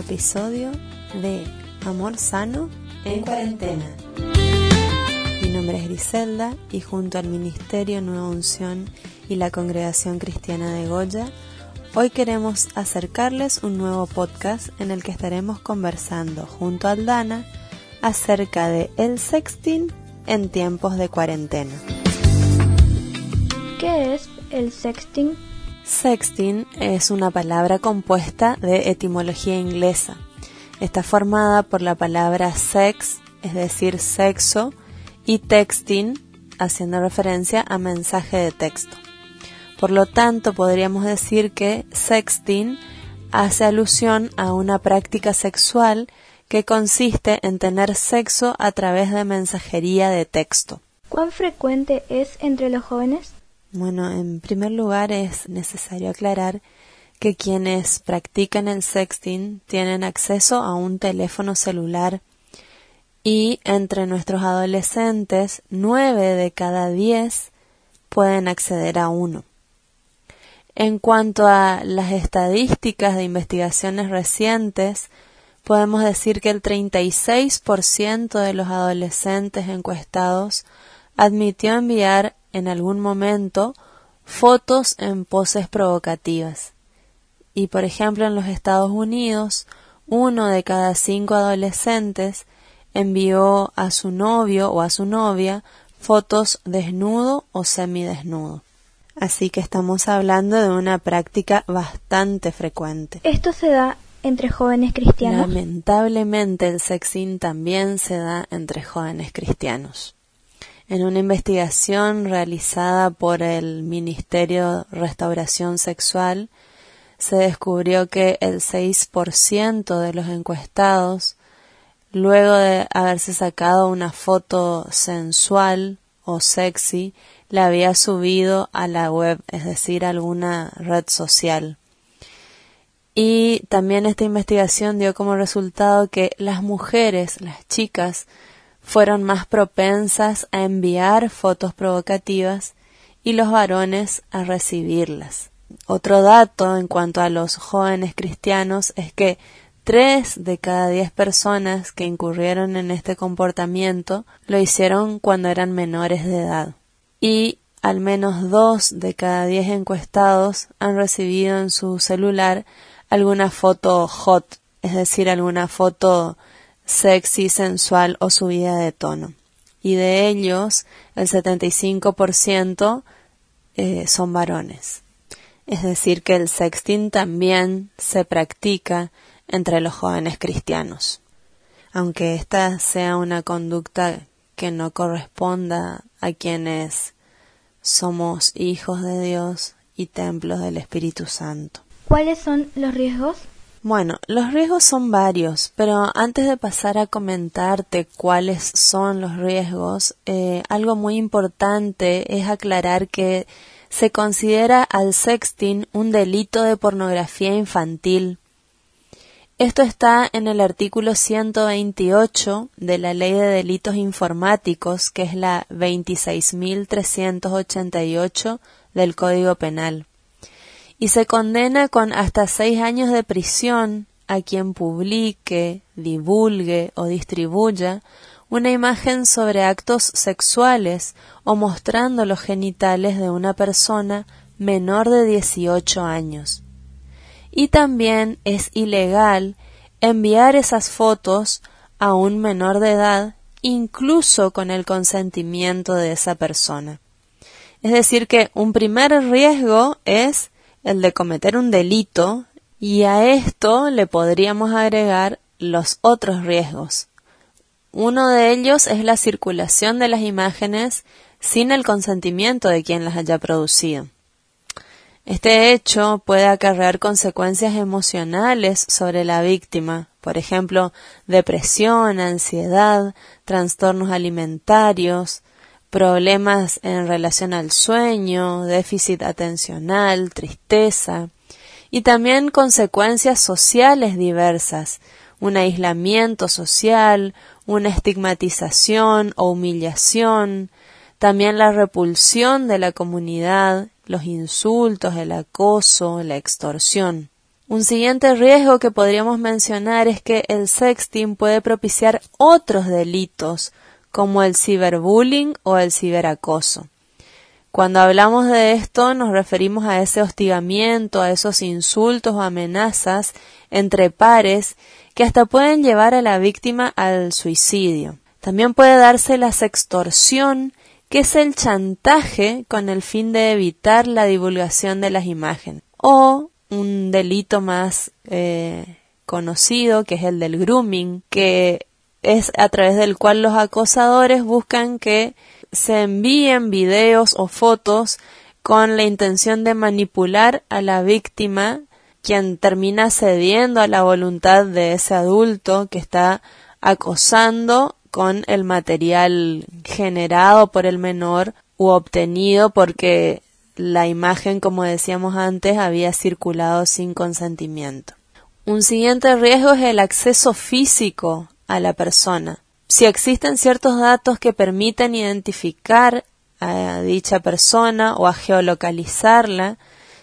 episodio de Amor Sano en Cuarentena. Mi nombre es Griselda y junto al Ministerio Nueva Unción y la Congregación Cristiana de Goya, hoy queremos acercarles un nuevo podcast en el que estaremos conversando junto a Aldana acerca de el sexting en tiempos de cuarentena. ¿Qué es el sexting? Sexting es una palabra compuesta de etimología inglesa. Está formada por la palabra sex, es decir, sexo, y texting, haciendo referencia a mensaje de texto. Por lo tanto, podríamos decir que sexting hace alusión a una práctica sexual que consiste en tener sexo a través de mensajería de texto. ¿Cuán frecuente es entre los jóvenes? Bueno, en primer lugar es necesario aclarar que quienes practican el sexting tienen acceso a un teléfono celular y entre nuestros adolescentes nueve de cada diez pueden acceder a uno. En cuanto a las estadísticas de investigaciones recientes, podemos decir que el 36% de los adolescentes encuestados admitió enviar en algún momento fotos en poses provocativas. Y por ejemplo en los Estados Unidos, uno de cada cinco adolescentes envió a su novio o a su novia fotos desnudo o semidesnudo. Así que estamos hablando de una práctica bastante frecuente. ¿Esto se da entre jóvenes cristianos? Lamentablemente el sexing también se da entre jóvenes cristianos. En una investigación realizada por el Ministerio Restauración Sexual, se descubrió que el 6% de los encuestados, luego de haberse sacado una foto sensual o sexy, la había subido a la web, es decir, a alguna red social. Y también esta investigación dio como resultado que las mujeres, las chicas, fueron más propensas a enviar fotos provocativas y los varones a recibirlas. Otro dato en cuanto a los jóvenes cristianos es que tres de cada diez personas que incurrieron en este comportamiento lo hicieron cuando eran menores de edad y al menos dos de cada diez encuestados han recibido en su celular alguna foto hot, es decir, alguna foto sexy, sensual o subida de tono. Y de ellos, el 75% eh, son varones. Es decir, que el sexting también se practica entre los jóvenes cristianos. Aunque esta sea una conducta que no corresponda a quienes somos hijos de Dios y templos del Espíritu Santo. ¿Cuáles son los riesgos? Bueno, los riesgos son varios, pero antes de pasar a comentarte cuáles son los riesgos, eh, algo muy importante es aclarar que se considera al sexting un delito de pornografía infantil. Esto está en el artículo 128 de la Ley de Delitos Informáticos, que es la 26.388 del Código Penal y se condena con hasta seis años de prisión a quien publique, divulgue o distribuya una imagen sobre actos sexuales o mostrando los genitales de una persona menor de 18 años. Y también es ilegal enviar esas fotos a un menor de edad incluso con el consentimiento de esa persona. Es decir, que un primer riesgo es el de cometer un delito y a esto le podríamos agregar los otros riesgos. Uno de ellos es la circulación de las imágenes sin el consentimiento de quien las haya producido. Este hecho puede acarrear consecuencias emocionales sobre la víctima, por ejemplo, depresión, ansiedad, trastornos alimentarios, problemas en relación al sueño, déficit atencional, tristeza y también consecuencias sociales diversas, un aislamiento social, una estigmatización o humillación, también la repulsión de la comunidad, los insultos, el acoso, la extorsión. Un siguiente riesgo que podríamos mencionar es que el sexting puede propiciar otros delitos como el ciberbullying o el ciberacoso. Cuando hablamos de esto nos referimos a ese hostigamiento, a esos insultos o amenazas entre pares que hasta pueden llevar a la víctima al suicidio. También puede darse la sextorsión, que es el chantaje con el fin de evitar la divulgación de las imágenes. O un delito más eh, conocido, que es el del grooming, que es a través del cual los acosadores buscan que se envíen videos o fotos con la intención de manipular a la víctima, quien termina cediendo a la voluntad de ese adulto que está acosando con el material generado por el menor u obtenido porque la imagen, como decíamos antes, había circulado sin consentimiento. Un siguiente riesgo es el acceso físico a la persona. Si existen ciertos datos que permiten identificar a dicha persona o a geolocalizarla,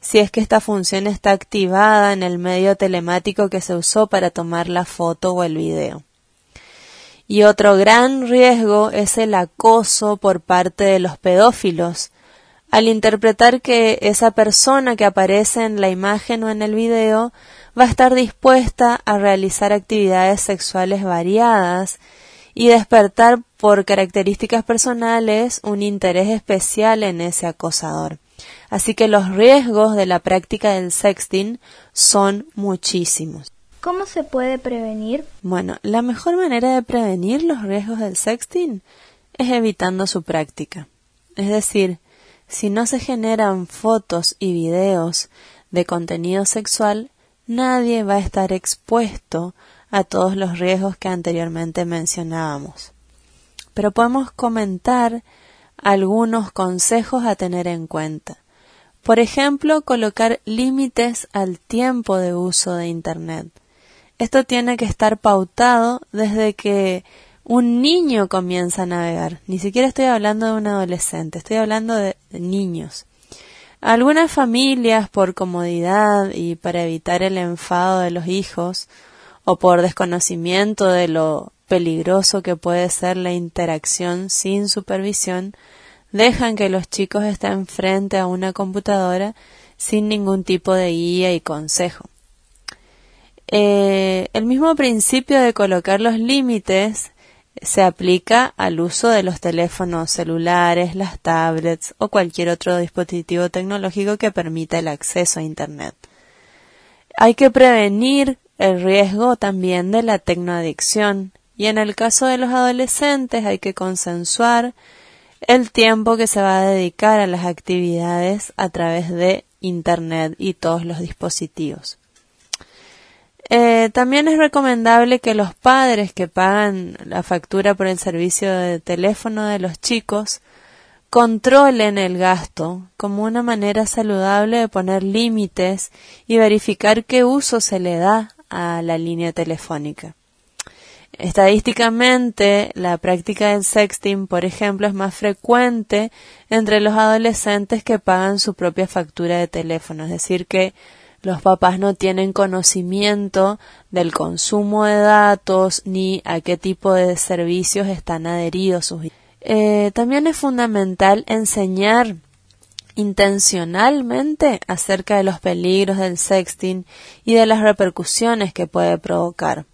si es que esta función está activada en el medio telemático que se usó para tomar la foto o el video. Y otro gran riesgo es el acoso por parte de los pedófilos, al interpretar que esa persona que aparece en la imagen o en el video va a estar dispuesta a realizar actividades sexuales variadas y despertar por características personales un interés especial en ese acosador. Así que los riesgos de la práctica del sexting son muchísimos. ¿Cómo se puede prevenir? Bueno, la mejor manera de prevenir los riesgos del sexting es evitando su práctica. Es decir, si no se generan fotos y videos de contenido sexual, nadie va a estar expuesto a todos los riesgos que anteriormente mencionábamos. Pero podemos comentar algunos consejos a tener en cuenta. Por ejemplo, colocar límites al tiempo de uso de Internet. Esto tiene que estar pautado desde que un niño comienza a navegar. Ni siquiera estoy hablando de un adolescente, estoy hablando de, niños. Algunas familias, por comodidad y para evitar el enfado de los hijos, o por desconocimiento de lo peligroso que puede ser la interacción sin supervisión, dejan que los chicos estén frente a una computadora sin ningún tipo de guía y consejo. Eh, el mismo principio de colocar los límites se aplica al uso de los teléfonos celulares, las tablets o cualquier otro dispositivo tecnológico que permita el acceso a Internet. Hay que prevenir el riesgo también de la tecnoadicción y en el caso de los adolescentes hay que consensuar el tiempo que se va a dedicar a las actividades a través de Internet y todos los dispositivos. Eh, también es recomendable que los padres que pagan la factura por el servicio de teléfono de los chicos controlen el gasto como una manera saludable de poner límites y verificar qué uso se le da a la línea telefónica. Estadísticamente, la práctica del sexting, por ejemplo, es más frecuente entre los adolescentes que pagan su propia factura de teléfono, es decir, que los papás no tienen conocimiento del consumo de datos ni a qué tipo de servicios están adheridos sus eh, también es fundamental enseñar intencionalmente acerca de los peligros del sexting y de las repercusiones que puede provocar.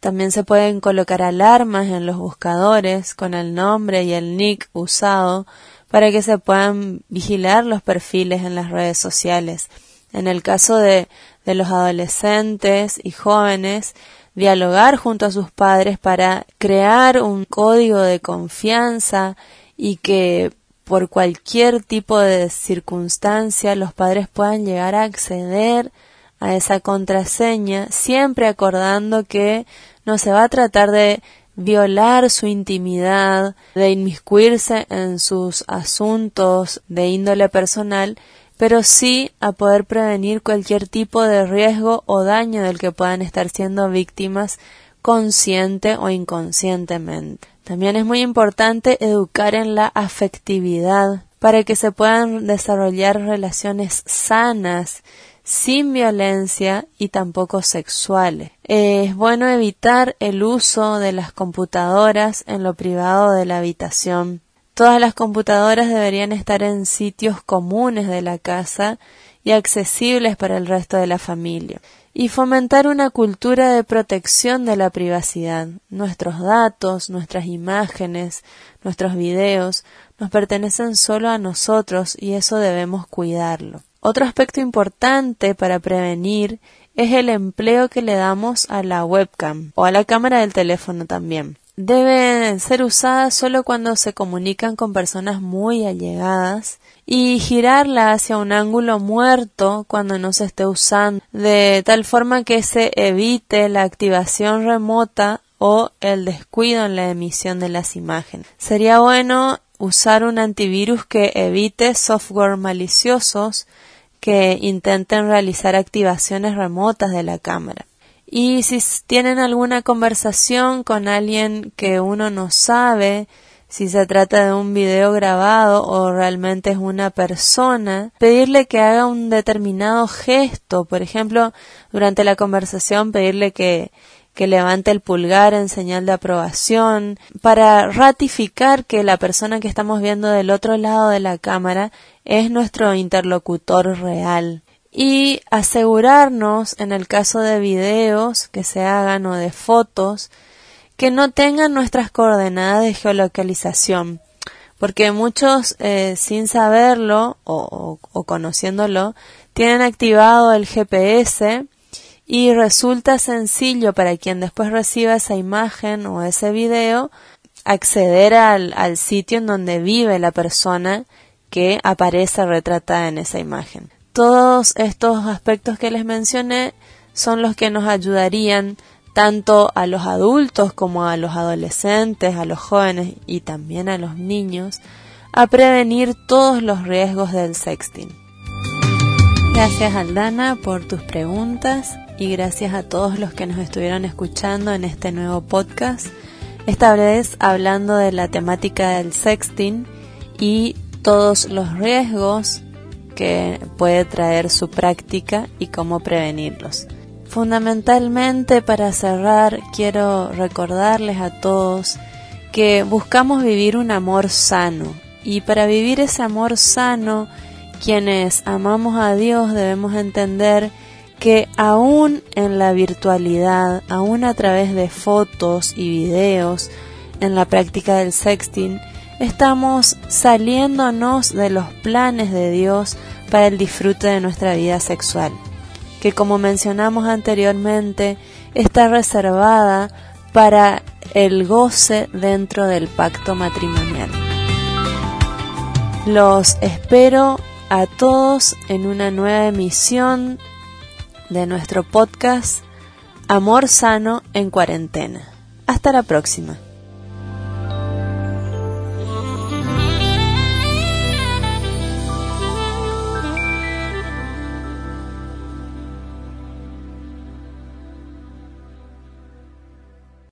También se pueden colocar alarmas en los buscadores con el nombre y el nick usado para que se puedan vigilar los perfiles en las redes sociales en el caso de, de los adolescentes y jóvenes, dialogar junto a sus padres para crear un código de confianza y que por cualquier tipo de circunstancia los padres puedan llegar a acceder a esa contraseña, siempre acordando que no se va a tratar de violar su intimidad, de inmiscuirse en sus asuntos de índole personal, pero sí a poder prevenir cualquier tipo de riesgo o daño del que puedan estar siendo víctimas consciente o inconscientemente. También es muy importante educar en la afectividad para que se puedan desarrollar relaciones sanas sin violencia y tampoco sexuales. Es bueno evitar el uso de las computadoras en lo privado de la habitación. Todas las computadoras deberían estar en sitios comunes de la casa y accesibles para el resto de la familia. Y fomentar una cultura de protección de la privacidad. Nuestros datos, nuestras imágenes, nuestros videos nos pertenecen solo a nosotros y eso debemos cuidarlo. Otro aspecto importante para prevenir es el empleo que le damos a la webcam o a la cámara del teléfono también. Deben ser usadas solo cuando se comunican con personas muy allegadas y girarla hacia un ángulo muerto cuando no se esté usando, de tal forma que se evite la activación remota o el descuido en la emisión de las imágenes. Sería bueno usar un antivirus que evite software maliciosos que intenten realizar activaciones remotas de la cámara. Y si tienen alguna conversación con alguien que uno no sabe, si se trata de un video grabado o realmente es una persona, pedirle que haga un determinado gesto, por ejemplo, durante la conversación pedirle que, que levante el pulgar en señal de aprobación, para ratificar que la persona que estamos viendo del otro lado de la cámara es nuestro interlocutor real y asegurarnos en el caso de videos que se hagan o de fotos que no tengan nuestras coordenadas de geolocalización porque muchos eh, sin saberlo o, conociéndolo tienen activado el GPS y resulta sencillo para quien después reciba esa imagen o ese video acceder al, al sitio en donde vive la persona que aparece retratada en esa imagen. Todos estos aspectos que les mencioné son los que nos ayudarían tanto a los adultos como a los adolescentes, a los jóvenes y también a los niños a prevenir todos los riesgos del sexting. Gracias Aldana por tus preguntas y gracias a todos los que nos estuvieron escuchando en este nuevo podcast. Esta vez hablando de la temática del sexting y todos los riesgos que puede traer su práctica y cómo prevenirlos. Fundamentalmente para cerrar quiero recordarles a todos que buscamos vivir un amor sano y para vivir ese amor sano quienes amamos a Dios debemos entender que aún en la virtualidad, aún a través de fotos y videos, en la práctica del sexting, estamos saliéndonos de los planes de Dios para el disfrute de nuestra vida sexual, que como mencionamos anteriormente, está reservada para el goce dentro del pacto matrimonial. Los espero a todos en una nueva emisión de nuestro podcast Amor Sano en Cuarentena. Hasta la próxima.